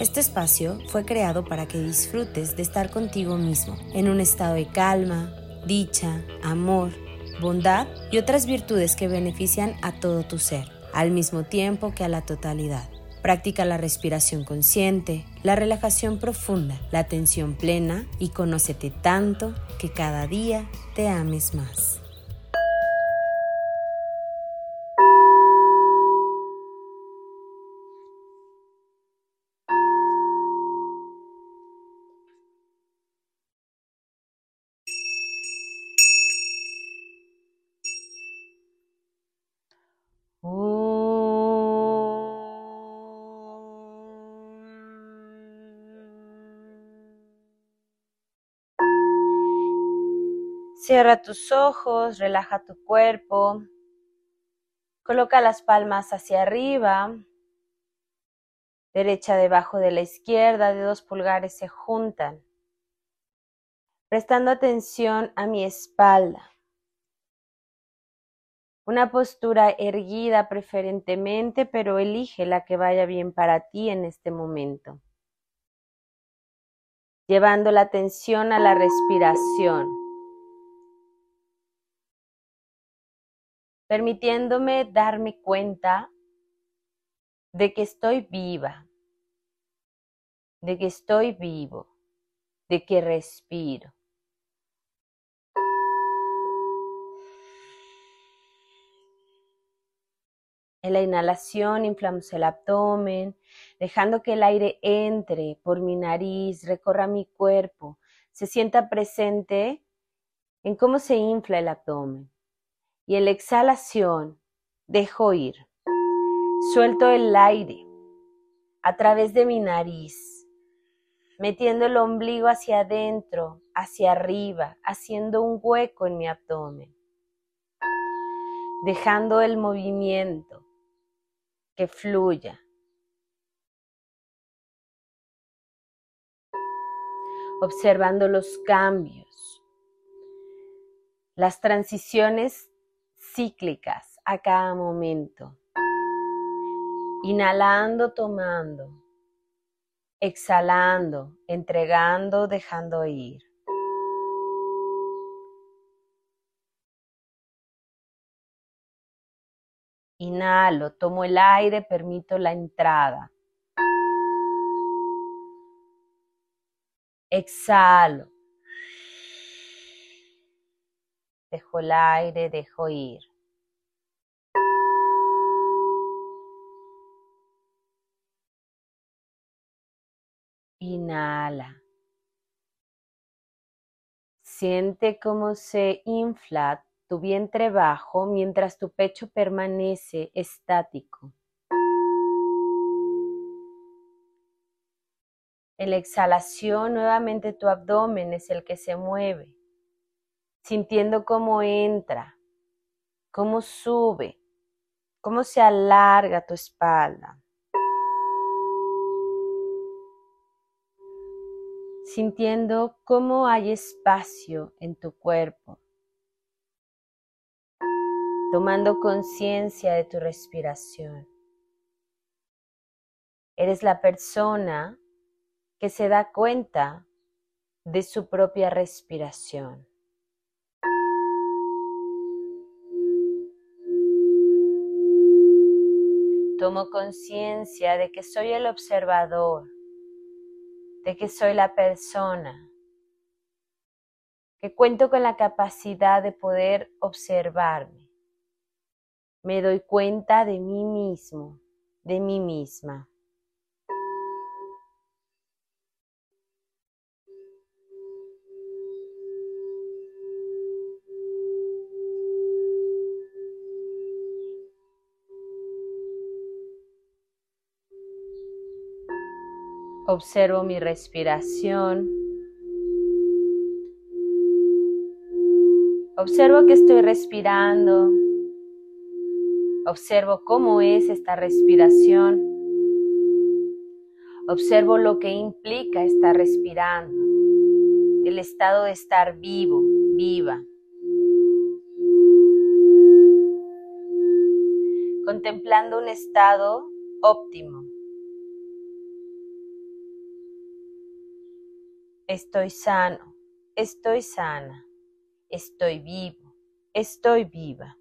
Este espacio fue creado para que disfrutes de estar contigo mismo, en un estado de calma, dicha, amor, bondad y otras virtudes que benefician a todo tu ser, al mismo tiempo que a la totalidad. Practica la respiración consciente, la relajación profunda, la atención plena y conócete tanto que cada día te ames más. Cierra tus ojos, relaja tu cuerpo, coloca las palmas hacia arriba, derecha debajo de la izquierda, dedos pulgares se juntan, prestando atención a mi espalda. Una postura erguida preferentemente, pero elige la que vaya bien para ti en este momento. Llevando la atención a la respiración. Permitiéndome darme cuenta de que estoy viva, de que estoy vivo, de que respiro. En la inhalación inflamos el abdomen, dejando que el aire entre por mi nariz, recorra mi cuerpo, se sienta presente en cómo se infla el abdomen y en la exhalación dejo ir. Suelto el aire a través de mi nariz, metiendo el ombligo hacia adentro, hacia arriba, haciendo un hueco en mi abdomen, dejando el movimiento que fluya. Observando los cambios, las transiciones cíclicas a cada momento. Inhalando, tomando. Exhalando, entregando, dejando ir. Inhalo, tomo el aire, permito la entrada. Exhalo, Dejo el aire, dejo ir. Inhala. Siente cómo se infla tu vientre bajo mientras tu pecho permanece estático. En la exhalación nuevamente tu abdomen es el que se mueve sintiendo cómo entra, cómo sube, cómo se alarga tu espalda. Sintiendo cómo hay espacio en tu cuerpo. Tomando conciencia de tu respiración. Eres la persona que se da cuenta de su propia respiración. Tomo conciencia de que soy el observador, de que soy la persona, que cuento con la capacidad de poder observarme. Me doy cuenta de mí mismo, de mí misma. Observo mi respiración. Observo que estoy respirando. Observo cómo es esta respiración. Observo lo que implica estar respirando. El estado de estar vivo, viva. Contemplando un estado óptimo. Estoy sano, estoy sana, estoy vivo, estoy viva.